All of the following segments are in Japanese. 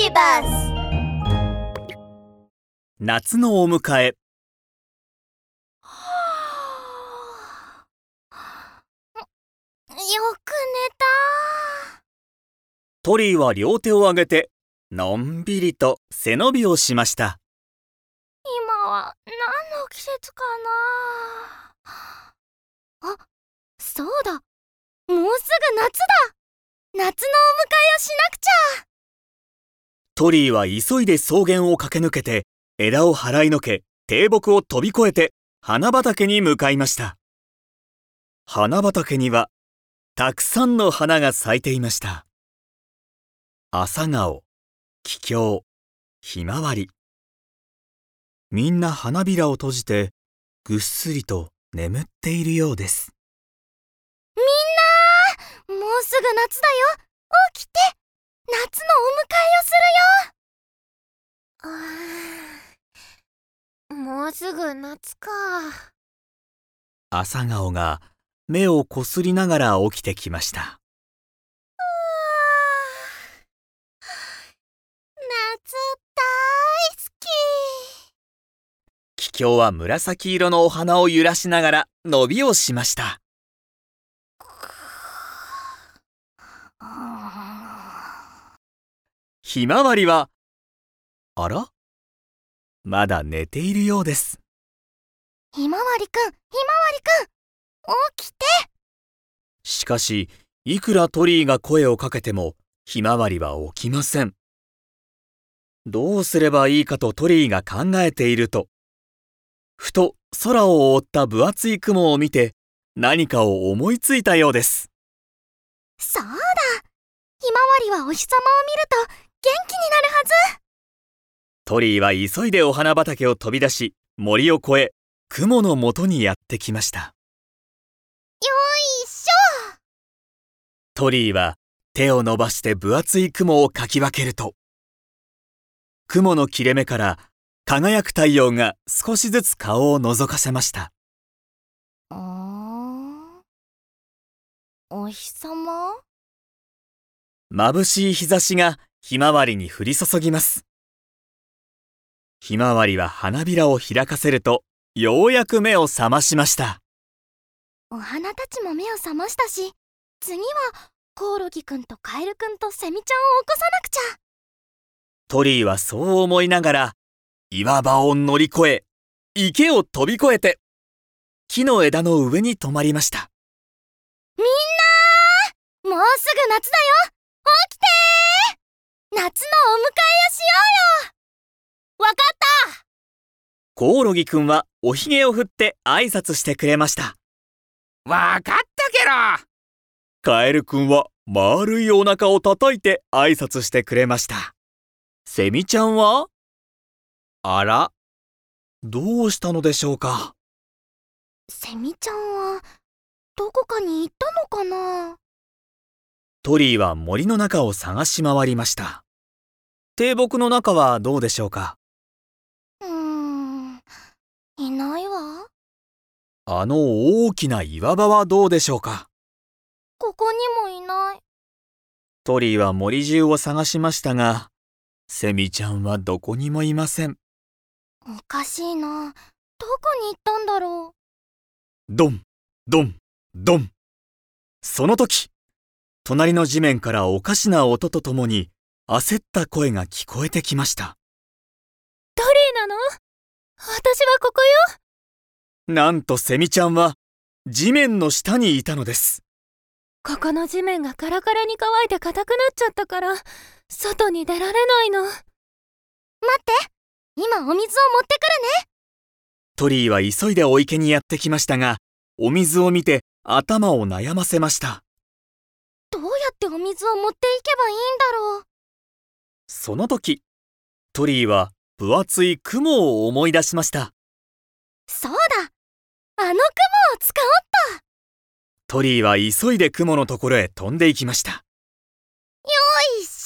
ビバス夏のお迎え。よく寝た。トリーは両手を上げてのんびりと背伸びをしました。今は何の季節かな。あそうだ。もうすぐ夏だ。夏のお迎えをしなくちゃトリーは急いで草原を駆け抜けて枝を払いのけ低木を飛び越えて花畑に向かいました。花畑にはたくさんの花が咲いていました。朝顔桔梗ひまわり。みんな花びらを閉じてぐっすりと眠っているようです。みんなもうすぐ夏だよ。起きて夏のお迎えをするよもうすぐ夏か。朝顔が目をこすりながら起きてきました。夏大好き。桔梗は紫色のお花を揺らしながら伸びをしました。ひまわりはあら？まだ寝ているようです。ひまわりくんひまわりくん起きて。しかしいくらトリーが声をかけてもひまわりは起きません。どうすればいいかとトリーが考えていると。ふと空を覆った分厚い雲を見て何かを思いついたようです。そうだ。ひまわりはお日様を見ると元気になるはずトリーは急いでお花畑を飛び出し森を越え雲のもとにやってきました。よいしょ！トリーは手を伸ばして分厚い雲をかき分けると雲の切れ目から輝く太陽が少しずつ顔を覗かせました。あお日様？眩しい日差しがひまわりに降り注ぎますひまわりは花びらを開かせるとようやく目を覚ましました。お花たちも目を覚ましたし次はコオロギくんとカエルくんとセミちゃんを起こさなくちゃ。トリーはそう思いながら岩場を乗り越え池を飛び越えて木の枝の上に止まりました。みんなもうすぐ夏だよ。起きて夏のお迎えをしようよわかった。コオロギくんはおひげを振って挨拶してくれました。わかったけろカエルくんは丸いお腹を叩いて挨拶してくれました。セミちゃんは？あらどうしたのでしょうか？セミちゃんはどこかに行ったのかな？トリーは森の中を探し回りました。低木の中はどうでしょうかうーんいないわあの大きな岩場はどうでしょうか？ここにもいない。トリーは森中を探しましたがセミちゃんはどこにもいません。おかしいな。どこに行ったんだろドンドンドン。その時隣の地面からおかしな音とともに焦った声が聞こえてきました。トリーなの？私はここよなんとセミちゃんは地面の下にいたのです。ここの地面がカラカラに乾いて硬くなっちゃったから外に出られないの。待って今お水を持ってくるね。トリーは急いでお池にやってきましたがお水を見て頭を悩ませました。どうやってお水を持っていけばいいんだろう。その時トリーは分厚い雲を思い出しました。そうだあの雲を使おうっと。トリーは急いで雲のところへ飛んでいきました。よいし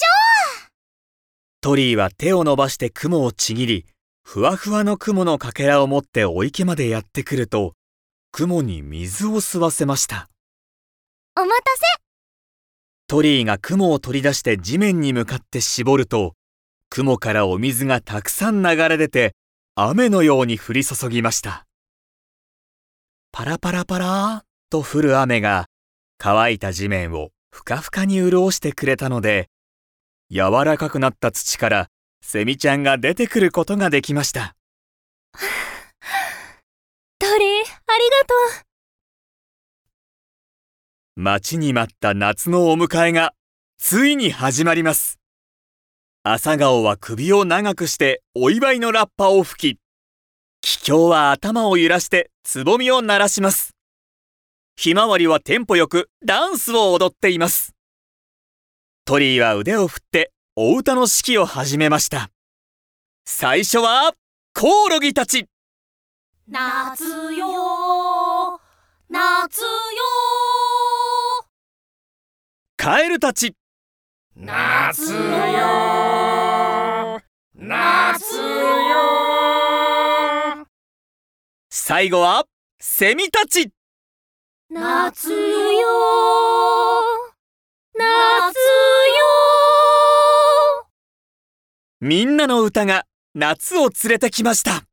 トリーは手を伸ばして雲をちぎりふわふわの雲のかけらを持ってお池までやってくると雲に水を吸わせました。ょお待たせ。トリーが雲を取り出して地面に向かって絞ると雲からお水がたくさん流れ出て、雨のように降り注ぎました。パラパラパラーっと降る雨が、乾いた地面をふかふかに潤してくれたので、柔らかくなった土からセミちゃんが出てくることができました。トリー、ありがとう。待ちに待った夏のお迎えが、ついに始まります。朝顔は首を長くしてお祝いのラッパを吹き、気境は頭を揺らしてつぼみを鳴らします。ひまわりはテンポよくダンスを踊っています。トリーは腕を振ってお歌の指揮を始めました。最初は、コオロギたち夏よ夏よカエルたち夏よ夏よ最後は、セミたち。夏よ夏よみんなの歌が夏を連れてきました。